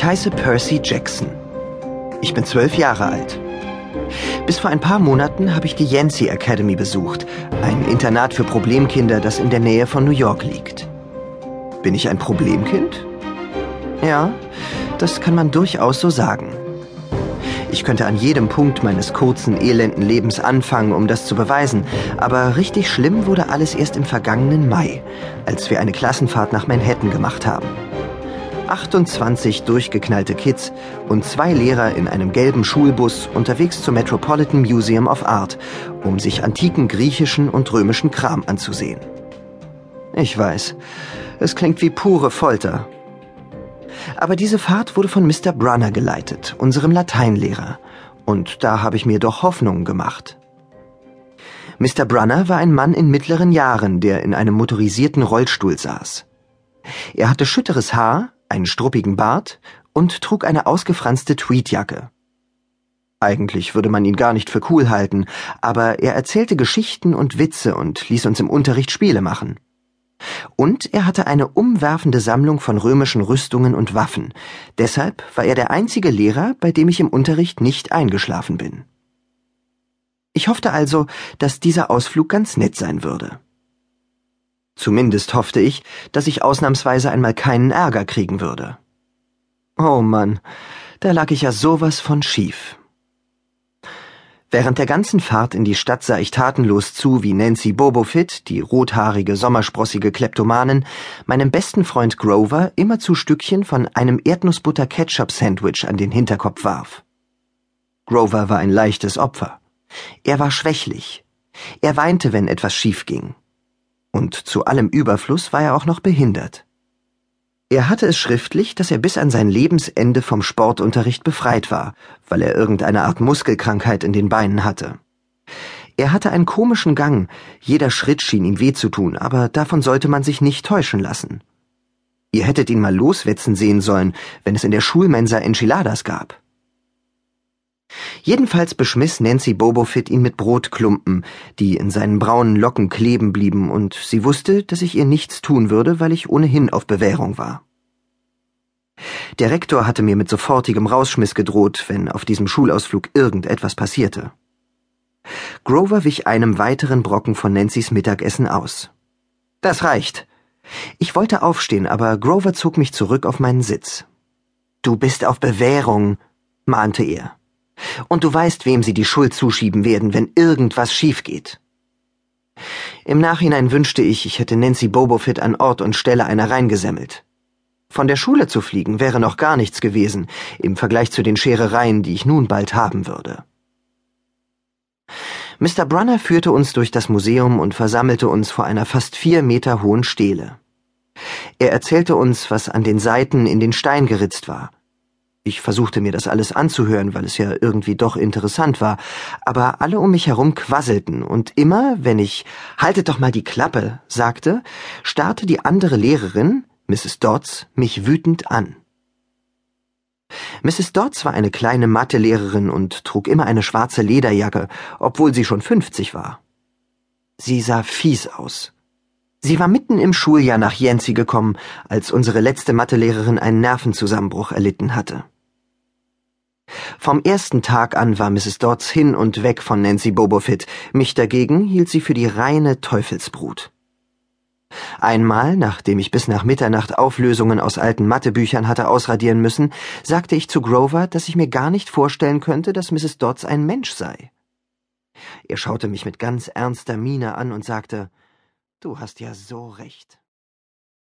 Ich heiße Percy Jackson. Ich bin zwölf Jahre alt. Bis vor ein paar Monaten habe ich die Yancey Academy besucht, ein Internat für Problemkinder, das in der Nähe von New York liegt. Bin ich ein Problemkind? Ja, das kann man durchaus so sagen. Ich könnte an jedem Punkt meines kurzen, elenden Lebens anfangen, um das zu beweisen, aber richtig schlimm wurde alles erst im vergangenen Mai, als wir eine Klassenfahrt nach Manhattan gemacht haben. 28 durchgeknallte Kids und zwei Lehrer in einem gelben Schulbus unterwegs zum Metropolitan Museum of Art, um sich antiken griechischen und römischen Kram anzusehen. Ich weiß, es klingt wie pure Folter, aber diese Fahrt wurde von Mr. Brunner geleitet, unserem Lateinlehrer, und da habe ich mir doch Hoffnungen gemacht. Mr. Brunner war ein Mann in mittleren Jahren, der in einem motorisierten Rollstuhl saß. Er hatte schütteres Haar, einen struppigen Bart und trug eine ausgefranste Tweedjacke. Eigentlich würde man ihn gar nicht für cool halten, aber er erzählte Geschichten und Witze und ließ uns im Unterricht Spiele machen. Und er hatte eine umwerfende Sammlung von römischen Rüstungen und Waffen. Deshalb war er der einzige Lehrer, bei dem ich im Unterricht nicht eingeschlafen bin. Ich hoffte also, dass dieser Ausflug ganz nett sein würde. Zumindest hoffte ich, dass ich ausnahmsweise einmal keinen Ärger kriegen würde. Oh Mann, da lag ich ja sowas von schief. Während der ganzen Fahrt in die Stadt sah ich tatenlos zu, wie Nancy Bobofit, die rothaarige, sommersprossige Kleptomanin, meinem besten Freund Grover immerzu Stückchen von einem Erdnussbutter-Ketchup-Sandwich an den Hinterkopf warf. Grover war ein leichtes Opfer. Er war schwächlich. Er weinte, wenn etwas schief ging. Und zu allem Überfluss war er auch noch behindert. Er hatte es schriftlich, dass er bis an sein Lebensende vom Sportunterricht befreit war, weil er irgendeine Art Muskelkrankheit in den Beinen hatte. Er hatte einen komischen Gang, jeder Schritt schien ihm weh zu tun, aber davon sollte man sich nicht täuschen lassen. Ihr hättet ihn mal loswetzen sehen sollen, wenn es in der Schulmensa Enchiladas gab. Jedenfalls beschmiss Nancy Bobofit ihn mit Brotklumpen, die in seinen braunen Locken kleben blieben, und sie wusste, dass ich ihr nichts tun würde, weil ich ohnehin auf Bewährung war. Der Rektor hatte mir mit sofortigem Rausschmiss gedroht, wenn auf diesem Schulausflug irgendetwas passierte. Grover wich einem weiteren Brocken von Nancy's Mittagessen aus. Das reicht. Ich wollte aufstehen, aber Grover zog mich zurück auf meinen Sitz. Du bist auf Bewährung, mahnte er und du weißt, wem sie die Schuld zuschieben werden, wenn irgendwas schief geht. Im Nachhinein wünschte ich, ich hätte Nancy Bobofit an Ort und Stelle einer reingesemmelt. Von der Schule zu fliegen wäre noch gar nichts gewesen im Vergleich zu den Scherereien, die ich nun bald haben würde. Mr. Brunner führte uns durch das Museum und versammelte uns vor einer fast vier Meter hohen Stele. Er erzählte uns, was an den Seiten in den Stein geritzt war, ich versuchte mir das alles anzuhören, weil es ja irgendwie doch interessant war, aber alle um mich herum quasselten, und immer, wenn ich Haltet doch mal die Klappe sagte, starrte die andere Lehrerin, Mrs. Dodds, mich wütend an. Mrs. Dodds war eine kleine Mathelehrerin und trug immer eine schwarze Lederjacke, obwohl sie schon fünfzig war. Sie sah fies aus. Sie war mitten im Schuljahr nach Yancy gekommen, als unsere letzte Mathelehrerin einen Nervenzusammenbruch erlitten hatte. Vom ersten Tag an war Mrs. Dodds hin und weg von Nancy Bobofit, mich dagegen hielt sie für die reine Teufelsbrut. Einmal, nachdem ich bis nach Mitternacht Auflösungen aus alten Mathebüchern hatte ausradieren müssen, sagte ich zu Grover, dass ich mir gar nicht vorstellen könnte, dass Mrs. Dodds ein Mensch sei. Er schaute mich mit ganz ernster Miene an und sagte, Du hast ja so recht.